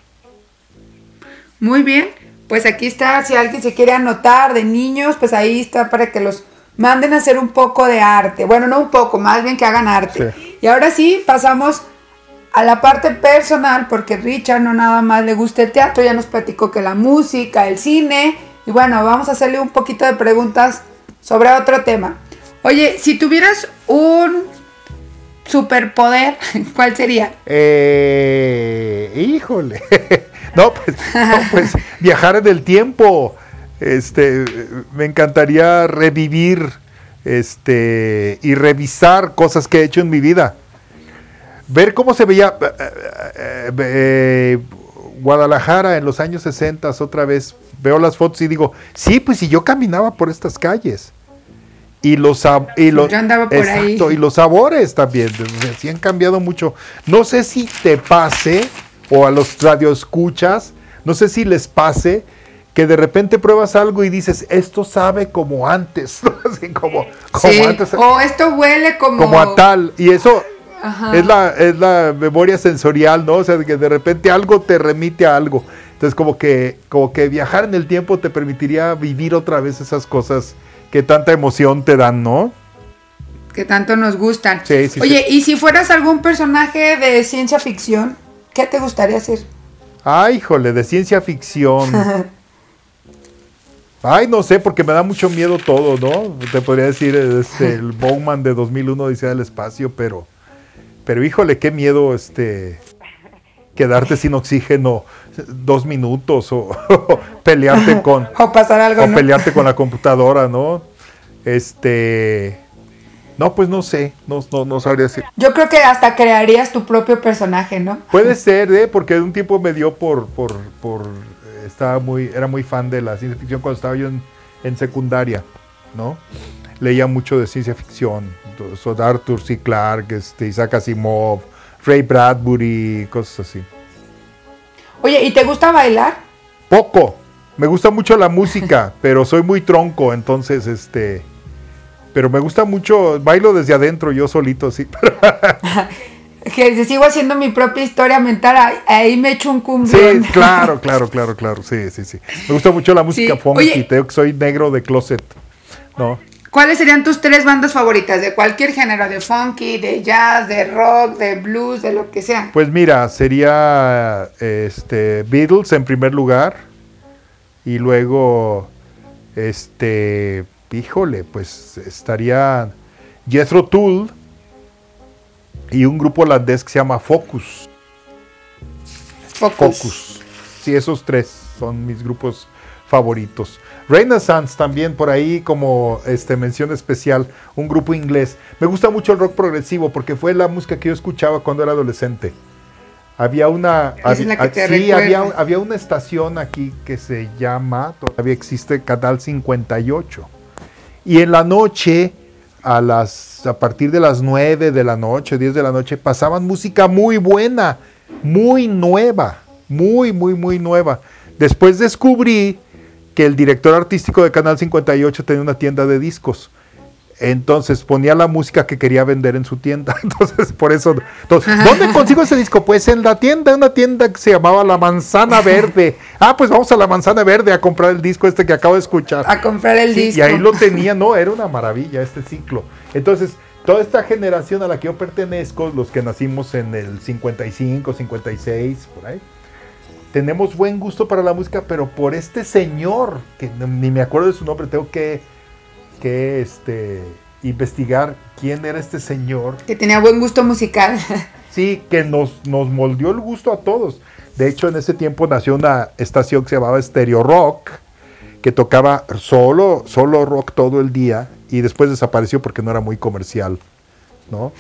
Muy bien, pues aquí está, si alguien se quiere anotar de niños, pues ahí está para que los manden a hacer un poco de arte. Bueno, no un poco, más bien que hagan arte. Y ahora sí, pasamos a la parte personal, porque Richard no nada más le gusta el teatro, ya nos platicó que la música, el cine, y bueno, vamos a hacerle un poquito de preguntas sobre otro tema. Oye, si tuvieras un superpoder, ¿cuál sería? Eh, híjole. no, pues, no, pues viajar en el tiempo. Este, me encantaría revivir este y revisar cosas que he hecho en mi vida. Ver cómo se veía eh, eh, eh, Guadalajara en los años 60 otra vez. Veo las fotos y digo, sí, pues si yo caminaba por estas calles. Y los, y los, Yo andaba por ahí. exacto, y los sabores también, sí han cambiado mucho. No sé si te pase, o a los radioescuchas, no sé si les pase, que de repente pruebas algo y dices, esto sabe como antes, ¿no? Así como, como Sí, antes, O esto huele como... como a tal. Y eso Ajá. es la, es la memoria sensorial, ¿no? O sea, que de repente algo te remite a algo. Entonces, como que, como que viajar en el tiempo te permitiría vivir otra vez esas cosas que tanta emoción te dan, ¿no? que tanto nos gustan. Sí, sí, Oye, y si fueras algún personaje de ciencia ficción, ¿qué te gustaría ser? Ay, híjole, de ciencia ficción. Ay, no sé, porque me da mucho miedo todo, ¿no? Te podría decir este, el Bowman de 2001 dice del espacio, pero, pero híjole, qué miedo, este, quedarte sin oxígeno dos minutos o, pelearte con, o pasar algo, o ¿no? pelearte con la computadora, ¿no? Este, no, pues no sé, no, no, no sabría decir. Yo creo que hasta crearías tu propio personaje, ¿no? Puede ser, ¿eh? Porque de un tiempo me dio por, por, por, estaba muy, era muy fan de la ciencia ficción cuando estaba yo en, en secundaria, ¿no? Leía mucho de ciencia ficción, so, Arthur C. Clarke, este, Isaac Asimov, Ray Bradbury, cosas así. Oye, ¿y te gusta bailar? Poco, me gusta mucho la música, pero soy muy tronco, entonces, este, pero me gusta mucho, bailo desde adentro yo solito, sí. Que si sigo haciendo mi propia historia mental, ahí, me echo un Sí, cumbión. claro, claro, claro, claro, sí, sí, sí. Me gusta mucho la música Sí, funky, oye. te que soy negro de closet, ¿no? ¿Cuáles serían tus tres bandas favoritas de cualquier género? De funky, de jazz, de rock, de blues, de lo que sea. Pues mira, sería este Beatles en primer lugar y luego este, híjole, pues estaría Jethro Tull y un grupo holandés que se llama Focus. Focus. Focus. Sí, esos tres son mis grupos favoritos. Renaissance también por ahí como este mención especial, un grupo inglés. Me gusta mucho el rock progresivo porque fue la música que yo escuchaba cuando era adolescente. Había una la que te sí, había, había una estación aquí que se llama, todavía existe Canal 58. Y en la noche a las a partir de las 9 de la noche, 10 de la noche pasaban música muy buena, muy nueva, muy muy muy nueva. Después descubrí que el director artístico de Canal 58 tenía una tienda de discos. Entonces ponía la música que quería vender en su tienda. Entonces, por eso. Entonces, ¿Dónde consigo ese disco? Pues en la tienda, una tienda que se llamaba La Manzana Verde. Ah, pues vamos a La Manzana Verde a comprar el disco este que acabo de escuchar. A comprar el Sí, disco. y ahí lo tenía, no, era una maravilla este ciclo. Entonces, toda esta generación a la que yo pertenezco, los que nacimos en el 55, 56, por ahí, tenemos buen gusto para la música, pero por este señor, que ni me acuerdo de su nombre, tengo que, que este, investigar quién era este señor. Que tenía buen gusto musical. Sí, que nos, nos moldeó el gusto a todos. De hecho, en ese tiempo nació una estación que se llamaba Stereo Rock, que tocaba solo, solo rock todo el día y después desapareció porque no era muy comercial, ¿no?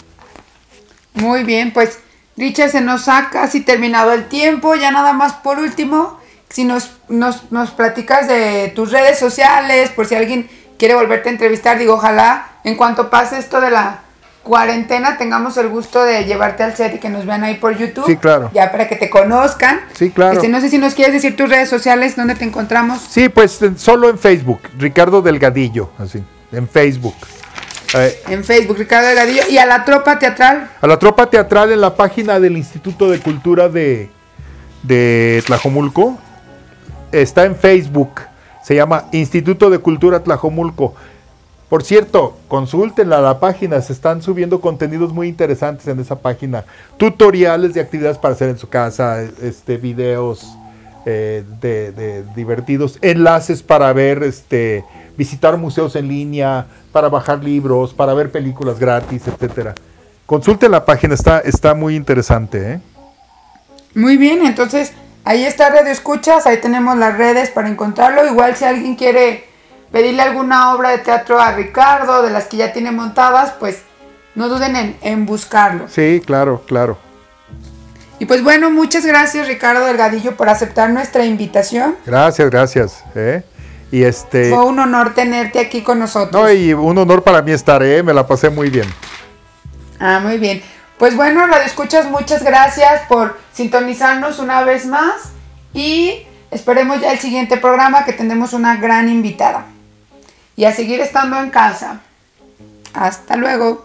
Muy bien, pues Richard, se nos ha casi terminado el tiempo. Ya nada más por último, si nos, nos, nos platicas de tus redes sociales, por si alguien quiere volverte a entrevistar, digo, ojalá en cuanto pase esto de la cuarentena tengamos el gusto de llevarte al set y que nos vean ahí por YouTube. Sí, claro. Ya para que te conozcan. Sí, claro. Este, no sé si nos quieres decir tus redes sociales, dónde te encontramos. Sí, pues solo en Facebook, Ricardo Delgadillo, así, en Facebook. Eh, En Facebook, Ricardo Delgadillo. Y a la tropa teatral. a la tropa teatral en la página del Instituto de Cultura de, de Tlajomulco. Está en Facebook. Se llama Instituto de Cultura Tlajomulco. Por cierto, consultenla la página. Se están subiendo contenidos muy interesantes en esa página. Tutoriales de actividades para hacer en su casa. Este, videos eh, de, divertidos. Enlaces para ver, este, visitar museos en línea, para bajar libros, para ver películas gratis, etcétera. Consulten la página, está, está muy interesante, ¿eh? Muy bien, entonces ahí está Radio Escuchas, ahí tenemos las redes para encontrarlo. Igual si alguien quiere pedirle alguna obra de teatro a Ricardo, de las que ya tiene montadas, pues no duden en, en buscarlo. Sí, claro, claro. Y pues bueno, muchas gracias Ricardo Delgadillo por aceptar nuestra invitación. Gracias, gracias. ¿eh? Y este. Fue un honor tenerte aquí con nosotros. No, y un honor para mí estar, ¿eh? Me la pasé muy bien. Ah, muy bien. Pues bueno, Radio Escuchas, muchas gracias por sintonizarnos una vez más y esperemos ya el siguiente programa que tendremos una gran invitada. Y a seguir estando en casa. Hasta luego.